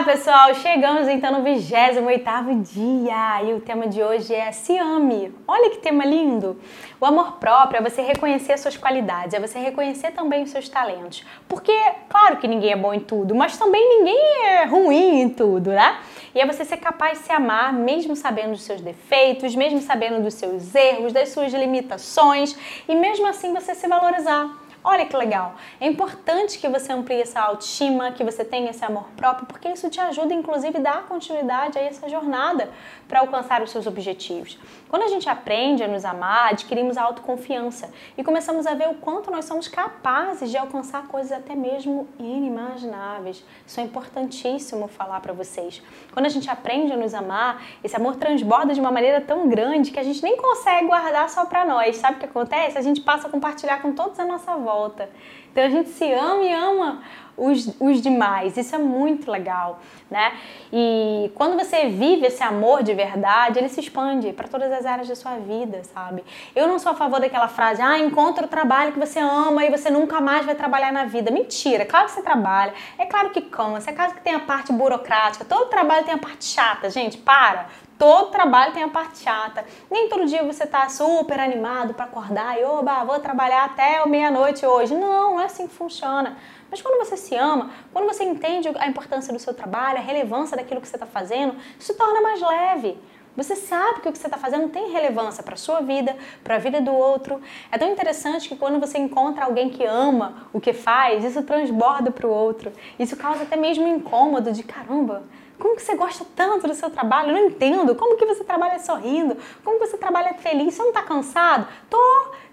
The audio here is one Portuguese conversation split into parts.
Olá, pessoal! Chegamos então no 28º dia e o tema de hoje é Se ame. Olha que tema lindo! O amor próprio é você reconhecer as suas qualidades, é você reconhecer também os seus talentos. Porque, claro que ninguém é bom em tudo, mas também ninguém é ruim em tudo, né? E é você ser capaz de se amar, mesmo sabendo dos seus defeitos, mesmo sabendo dos seus erros, das suas limitações, e mesmo assim você se valorizar. Olha que legal. É importante que você amplie essa autoestima, que você tenha esse amor próprio, porque isso te ajuda, inclusive, a dar continuidade a essa jornada para alcançar os seus objetivos. Quando a gente aprende a nos amar, adquirimos a autoconfiança e começamos a ver o quanto nós somos capazes de alcançar coisas até mesmo inimagináveis. Isso é importantíssimo falar para vocês. Quando a gente aprende a nos amar, esse amor transborda de uma maneira tão grande que a gente nem consegue guardar só para nós. Sabe o que acontece? A gente passa a compartilhar com todos a nossa volta volta. Então a gente se ama e ama os, os demais. Isso é muito legal, né? E quando você vive esse amor de verdade, ele se expande para todas as áreas da sua vida, sabe? Eu não sou a favor daquela frase, ah, encontra o trabalho que você ama e você nunca mais vai trabalhar na vida. Mentira, claro que você trabalha, é claro que cansa, é claro que tem a parte burocrática, todo trabalho tem a parte chata, gente, para. Todo trabalho tem a parte chata. Nem todo dia você tá super animado para acordar e, oba, vou trabalhar até meia-noite hoje. Não, não é assim que funciona. Mas quando você se ama, quando você entende a importância do seu trabalho, a relevância daquilo que você está fazendo, isso torna mais leve. Você sabe que o que você está fazendo tem relevância para a sua vida, para a vida do outro. É tão interessante que quando você encontra alguém que ama o que faz, isso transborda para o outro. Isso causa até mesmo incômodo de caramba, como que você gosta tanto do seu trabalho? Eu não entendo. Como que você trabalha sorrindo? Como que você trabalha feliz? Você não está cansado? Tô.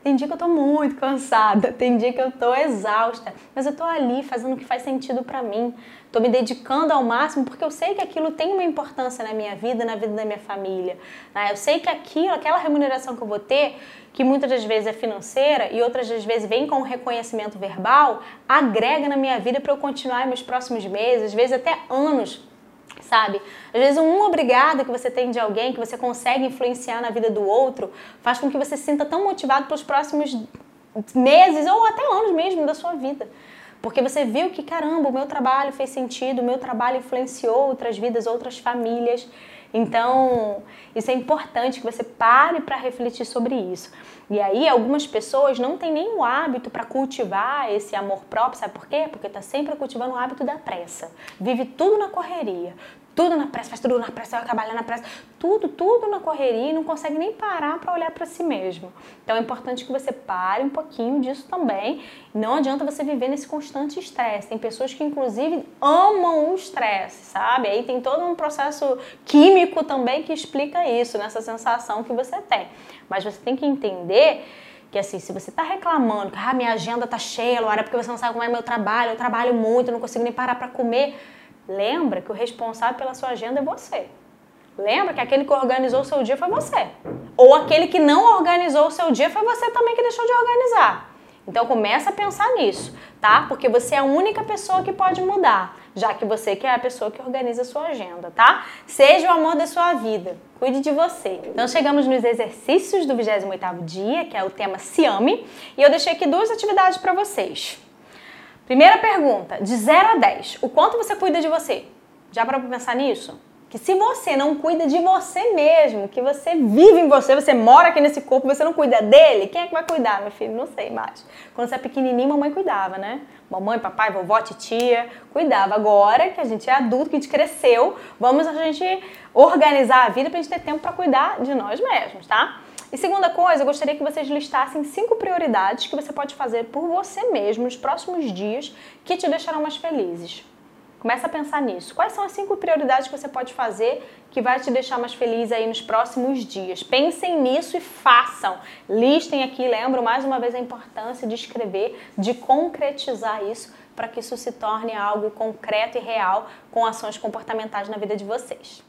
Tem dia que eu tô muito cansada, tem dia que eu tô exausta, mas eu tô ali fazendo o que faz sentido para mim. Tô me dedicando ao máximo porque eu sei que aquilo tem uma importância na minha vida, na vida da minha família. Né? Eu sei que aquilo, aquela remuneração que eu vou ter, que muitas das vezes é financeira e outras das vezes vem com um reconhecimento verbal, agrega na minha vida para eu continuar meus próximos meses, às vezes até anos sabe? Às vezes um obrigado que você tem de alguém, que você consegue influenciar na vida do outro, faz com que você se sinta tão motivado para os próximos meses ou até anos mesmo da sua vida. Porque você viu que, caramba, o meu trabalho fez sentido, o meu trabalho influenciou outras vidas, outras famílias. Então, isso é importante que você pare para refletir sobre isso. E aí, algumas pessoas não têm nem o hábito para cultivar esse amor próprio, sabe por quê? Porque está sempre cultivando o hábito da pressa. Vive tudo na correria, tudo na pressa, faz tudo na pressa, vai trabalhar na pressa, tudo, tudo na correria e não consegue nem parar para olhar para si mesmo. Então é importante que você pare um pouquinho disso também. Não adianta você viver nesse constante estresse. Tem pessoas que inclusive amam o estresse, sabe? Aí tem todo um processo químico também que explica isso, nessa sensação que você tem. Mas você tem que entender que assim, se você está reclamando que ah, minha agenda tá cheia, Laura, porque você não sabe como é meu trabalho, eu trabalho muito, eu não consigo nem parar para comer Lembra que o responsável pela sua agenda é você. Lembra que aquele que organizou o seu dia foi você. Ou aquele que não organizou o seu dia foi você também que deixou de organizar. Então começa a pensar nisso, tá? Porque você é a única pessoa que pode mudar, já que você que é a pessoa que organiza a sua agenda, tá? Seja o amor da sua vida. Cuide de você. Então chegamos nos exercícios do 28º dia, que é o tema Se Ame, e eu deixei aqui duas atividades para vocês. Primeira pergunta, de 0 a 10, o quanto você cuida de você? Já para pensar nisso? Que se você não cuida de você mesmo, que você vive em você, você mora aqui nesse corpo, você não cuida dele, quem é que vai cuidar, meu filho? Não sei mais. Quando você é pequenininho, mamãe cuidava, né? Mamãe, papai, vovó, titia, cuidava. Agora que a gente é adulto, que a gente cresceu, vamos a gente organizar a vida pra gente ter tempo para cuidar de nós mesmos, tá? E segunda coisa, eu gostaria que vocês listassem cinco prioridades que você pode fazer por você mesmo nos próximos dias que te deixarão mais felizes. Começa a pensar nisso. Quais são as cinco prioridades que você pode fazer que vai te deixar mais feliz aí nos próximos dias? Pensem nisso e façam. Listem aqui, lembro mais uma vez a importância de escrever, de concretizar isso para que isso se torne algo concreto e real com ações comportamentais na vida de vocês.